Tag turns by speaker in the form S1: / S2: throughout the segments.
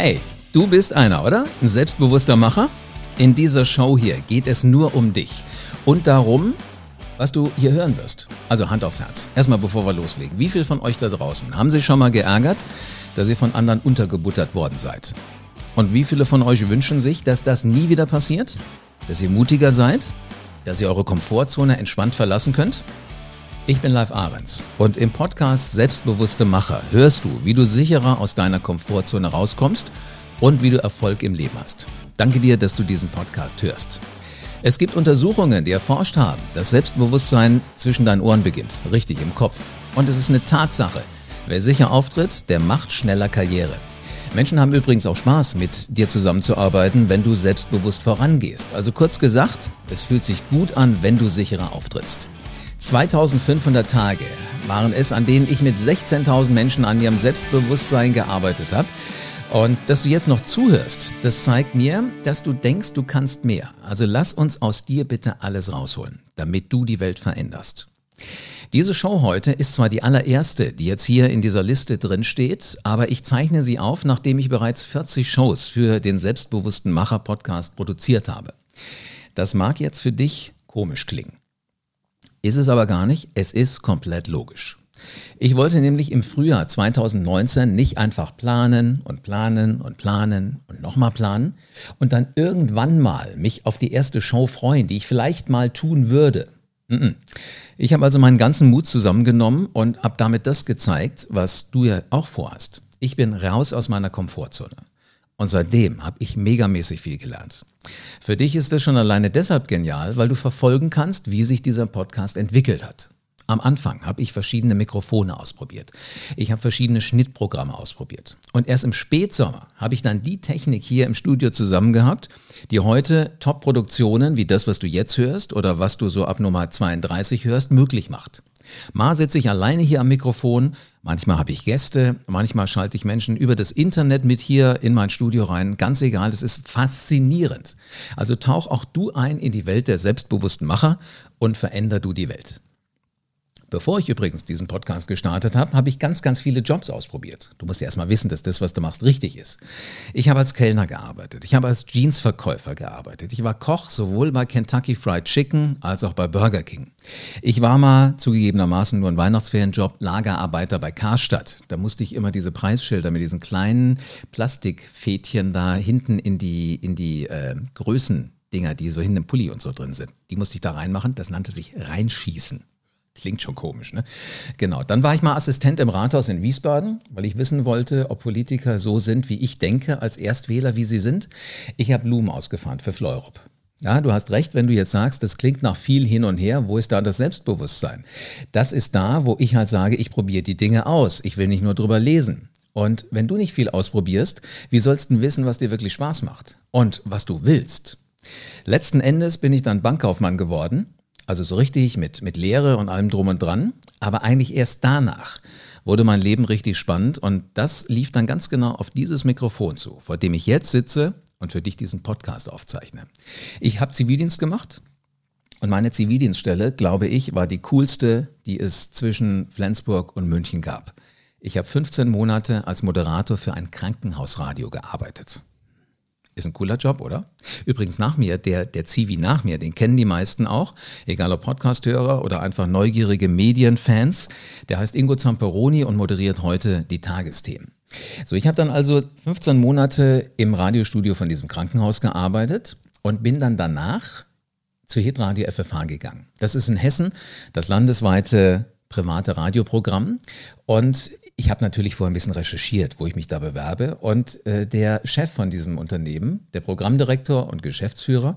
S1: Hey, du bist einer, oder? Ein selbstbewusster Macher? In dieser Show hier geht es nur um dich und darum, was du hier hören wirst. Also Hand aufs Herz. Erstmal bevor wir loslegen. Wie viele von euch da draußen haben sich schon mal geärgert, dass ihr von anderen untergebuttert worden seid? Und wie viele von euch wünschen sich, dass das nie wieder passiert? Dass ihr mutiger seid? Dass ihr eure Komfortzone entspannt verlassen könnt? Ich bin Live Ahrens und im Podcast Selbstbewusste Macher hörst du, wie du sicherer aus deiner Komfortzone rauskommst und wie du Erfolg im Leben hast. Danke dir, dass du diesen Podcast hörst. Es gibt Untersuchungen, die erforscht haben, dass Selbstbewusstsein zwischen deinen Ohren beginnt, richtig im Kopf. Und es ist eine Tatsache. Wer sicher auftritt, der macht schneller Karriere. Menschen haben übrigens auch Spaß, mit dir zusammenzuarbeiten, wenn du selbstbewusst vorangehst. Also kurz gesagt, es fühlt sich gut an, wenn du sicherer auftrittst. 2500 Tage waren es, an denen ich mit 16.000 Menschen an ihrem Selbstbewusstsein gearbeitet habe. Und dass du jetzt noch zuhörst, das zeigt mir, dass du denkst, du kannst mehr. Also lass uns aus dir bitte alles rausholen, damit du die Welt veränderst. Diese Show heute ist zwar die allererste, die jetzt hier in dieser Liste drin steht, aber ich zeichne sie auf, nachdem ich bereits 40 Shows für den selbstbewussten Macher Podcast produziert habe. Das mag jetzt für dich komisch klingen. Ist es aber gar nicht, es ist komplett logisch. Ich wollte nämlich im Frühjahr 2019 nicht einfach planen und planen und planen und nochmal planen und dann irgendwann mal mich auf die erste Show freuen, die ich vielleicht mal tun würde. Ich habe also meinen ganzen Mut zusammengenommen und habe damit das gezeigt, was du ja auch vorhast. Ich bin raus aus meiner Komfortzone. Und seitdem habe ich megamäßig viel gelernt. Für dich ist das schon alleine deshalb genial, weil du verfolgen kannst, wie sich dieser Podcast entwickelt hat. Am Anfang habe ich verschiedene Mikrofone ausprobiert. Ich habe verschiedene Schnittprogramme ausprobiert. Und erst im Spätsommer habe ich dann die Technik hier im Studio zusammen gehabt, die heute Top-Produktionen wie das, was du jetzt hörst oder was du so ab Nummer 32 hörst, möglich macht. Mal sitze ich alleine hier am Mikrofon, manchmal habe ich Gäste, manchmal schalte ich Menschen über das Internet mit hier in mein Studio rein. Ganz egal, das ist faszinierend. Also tauch auch du ein in die Welt der selbstbewussten Macher und veränder du die Welt. Bevor ich übrigens diesen Podcast gestartet habe, habe ich ganz, ganz viele Jobs ausprobiert. Du musst ja erstmal wissen, dass das, was du machst, richtig ist. Ich habe als Kellner gearbeitet. Ich habe als Jeansverkäufer gearbeitet. Ich war Koch sowohl bei Kentucky Fried Chicken als auch bei Burger King. Ich war mal zugegebenermaßen nur ein Weihnachtsferienjob Lagerarbeiter bei Karstadt. Da musste ich immer diese Preisschilder mit diesen kleinen Plastikfädchen da hinten in die, in die äh, Größen Dinger, die so hinten im Pulli und so drin sind. Die musste ich da reinmachen. Das nannte sich Reinschießen. Klingt schon komisch, ne? Genau. Dann war ich mal Assistent im Rathaus in Wiesbaden, weil ich wissen wollte, ob Politiker so sind, wie ich denke, als Erstwähler, wie sie sind. Ich habe Blumen ausgefahren für Fleurop. Ja, du hast recht, wenn du jetzt sagst, das klingt nach viel hin und her. Wo ist da das Selbstbewusstsein? Das ist da, wo ich halt sage, ich probiere die Dinge aus. Ich will nicht nur drüber lesen. Und wenn du nicht viel ausprobierst, wie sollst du wissen, was dir wirklich Spaß macht und was du willst? Letzten Endes bin ich dann Bankkaufmann geworden also so richtig mit, mit Lehre und allem drum und dran. Aber eigentlich erst danach wurde mein Leben richtig spannend und das lief dann ganz genau auf dieses Mikrofon zu, vor dem ich jetzt sitze und für dich diesen Podcast aufzeichne. Ich habe Zivildienst gemacht und meine Zivildienststelle, glaube ich, war die coolste, die es zwischen Flensburg und München gab. Ich habe 15 Monate als Moderator für ein Krankenhausradio gearbeitet. Ist ein cooler Job, oder? Übrigens nach mir, der, der Zivi nach mir, den kennen die meisten auch, egal ob Podcasthörer oder einfach neugierige Medienfans. Der heißt Ingo Zamperoni und moderiert heute die Tagesthemen. So, ich habe dann also 15 Monate im Radiostudio von diesem Krankenhaus gearbeitet und bin dann danach zu Hitradio FFH gegangen. Das ist in Hessen das landesweite private Radioprogramm. Und ich habe natürlich vorher ein bisschen recherchiert, wo ich mich da bewerbe. Und äh, der Chef von diesem Unternehmen, der Programmdirektor und Geschäftsführer,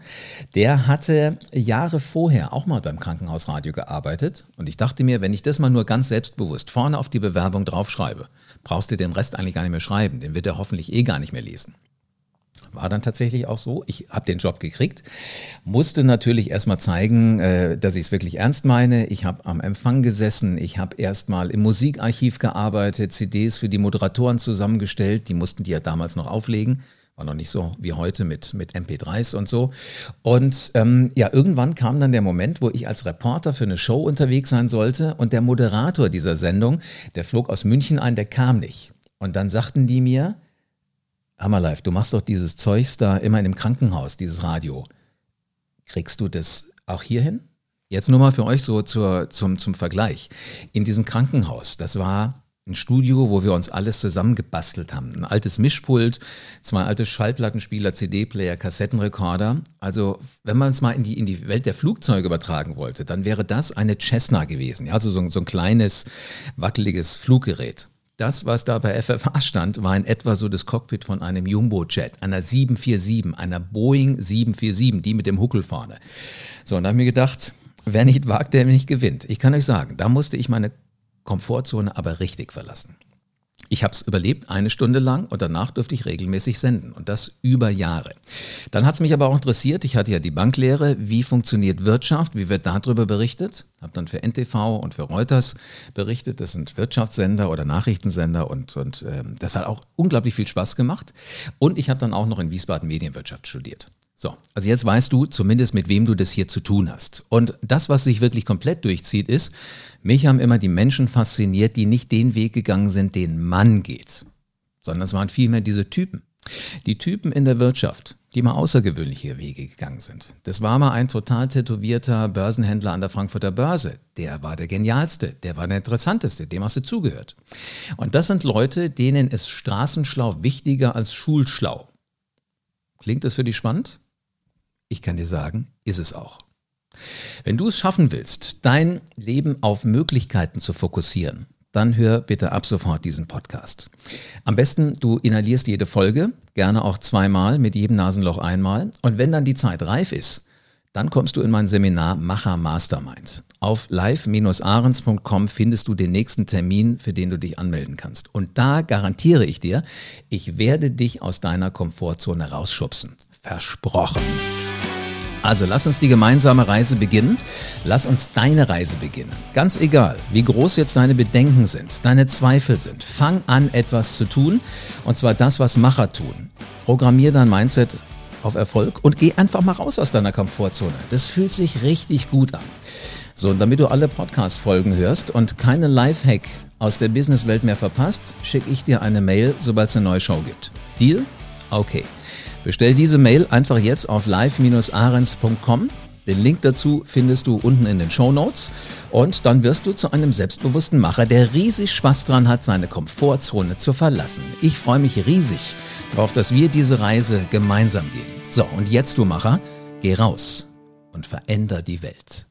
S1: der hatte Jahre vorher auch mal beim Krankenhausradio gearbeitet. Und ich dachte mir, wenn ich das mal nur ganz selbstbewusst vorne auf die Bewerbung draufschreibe, brauchst du den Rest eigentlich gar nicht mehr schreiben. Den wird er hoffentlich eh gar nicht mehr lesen. War dann tatsächlich auch so. Ich habe den Job gekriegt, musste natürlich erstmal zeigen, äh, dass ich es wirklich ernst meine. Ich habe am Empfang gesessen, ich habe erstmal im Musikarchiv gearbeitet, CDs für die Moderatoren zusammengestellt, die mussten die ja damals noch auflegen. War noch nicht so wie heute mit, mit MP3s und so. Und ähm, ja, irgendwann kam dann der Moment, wo ich als Reporter für eine Show unterwegs sein sollte und der Moderator dieser Sendung, der flog aus München ein, der kam nicht. Und dann sagten die mir, Hammerlife, du machst doch dieses Zeugs da immer in dem Krankenhaus, dieses Radio. Kriegst du das auch hier hin? Jetzt nur mal für euch so zur, zum, zum Vergleich. In diesem Krankenhaus, das war ein Studio, wo wir uns alles zusammengebastelt haben. Ein altes Mischpult, zwei alte Schallplattenspieler, CD-Player, Kassettenrekorder. Also wenn man es mal in die, in die Welt der Flugzeuge übertragen wollte, dann wäre das eine Cessna gewesen. Ja, also so, so ein kleines, wackeliges Fluggerät. Das, was da bei FFA stand, war in etwa so das Cockpit von einem Jumbo-Jet, einer 747, einer Boeing 747, die mit dem Huckel vorne. So, und da habe ich mir gedacht, wer nicht wagt, der nicht gewinnt. Ich kann euch sagen, da musste ich meine Komfortzone aber richtig verlassen. Ich habe es überlebt, eine Stunde lang und danach durfte ich regelmäßig senden und das über Jahre. Dann hat es mich aber auch interessiert, ich hatte ja die Banklehre, wie funktioniert Wirtschaft, wie wird darüber berichtet. Habe dann für NTV und für Reuters berichtet, das sind Wirtschaftssender oder Nachrichtensender und, und äh, das hat auch unglaublich viel Spaß gemacht. Und ich habe dann auch noch in Wiesbaden Medienwirtschaft studiert. So, also jetzt weißt du zumindest, mit wem du das hier zu tun hast. Und das, was sich wirklich komplett durchzieht, ist, mich haben immer die Menschen fasziniert, die nicht den Weg gegangen sind, den man geht, sondern es waren vielmehr diese Typen. Die Typen in der Wirtschaft, die mal außergewöhnliche Wege gegangen sind. Das war mal ein total tätowierter Börsenhändler an der Frankfurter Börse. Der war der genialste, der war der interessanteste, dem hast du zugehört. Und das sind Leute, denen ist Straßenschlau wichtiger als Schulschlau. Klingt das für dich spannend? Ich kann dir sagen, ist es auch. Wenn du es schaffen willst, dein Leben auf Möglichkeiten zu fokussieren, dann hör bitte ab sofort diesen Podcast. Am besten, du inhalierst jede Folge, gerne auch zweimal, mit jedem Nasenloch einmal. Und wenn dann die Zeit reif ist, dann kommst du in mein Seminar Macher Mastermind. Auf live-ahrens.com findest du den nächsten Termin, für den du dich anmelden kannst. Und da garantiere ich dir, ich werde dich aus deiner Komfortzone rausschubsen. Versprochen. Also lass uns die gemeinsame Reise beginnen. Lass uns deine Reise beginnen. Ganz egal, wie groß jetzt deine Bedenken sind, deine Zweifel sind. Fang an, etwas zu tun. Und zwar das, was Macher tun. Programmier dein Mindset auf Erfolg und geh einfach mal raus aus deiner Komfortzone. Das fühlt sich richtig gut an. So, und damit du alle Podcast-Folgen hörst und keine Lifehack aus der Businesswelt mehr verpasst, schicke ich dir eine Mail, sobald es eine neue Show gibt. Deal? Okay. Bestell diese Mail einfach jetzt auf live-arens.com. Den Link dazu findest du unten in den Show Notes und dann wirst du zu einem selbstbewussten Macher, der riesig Spaß dran hat, seine Komfortzone zu verlassen. Ich freue mich riesig darauf, dass wir diese Reise gemeinsam gehen. So, und jetzt du Macher, geh raus und veränder die Welt.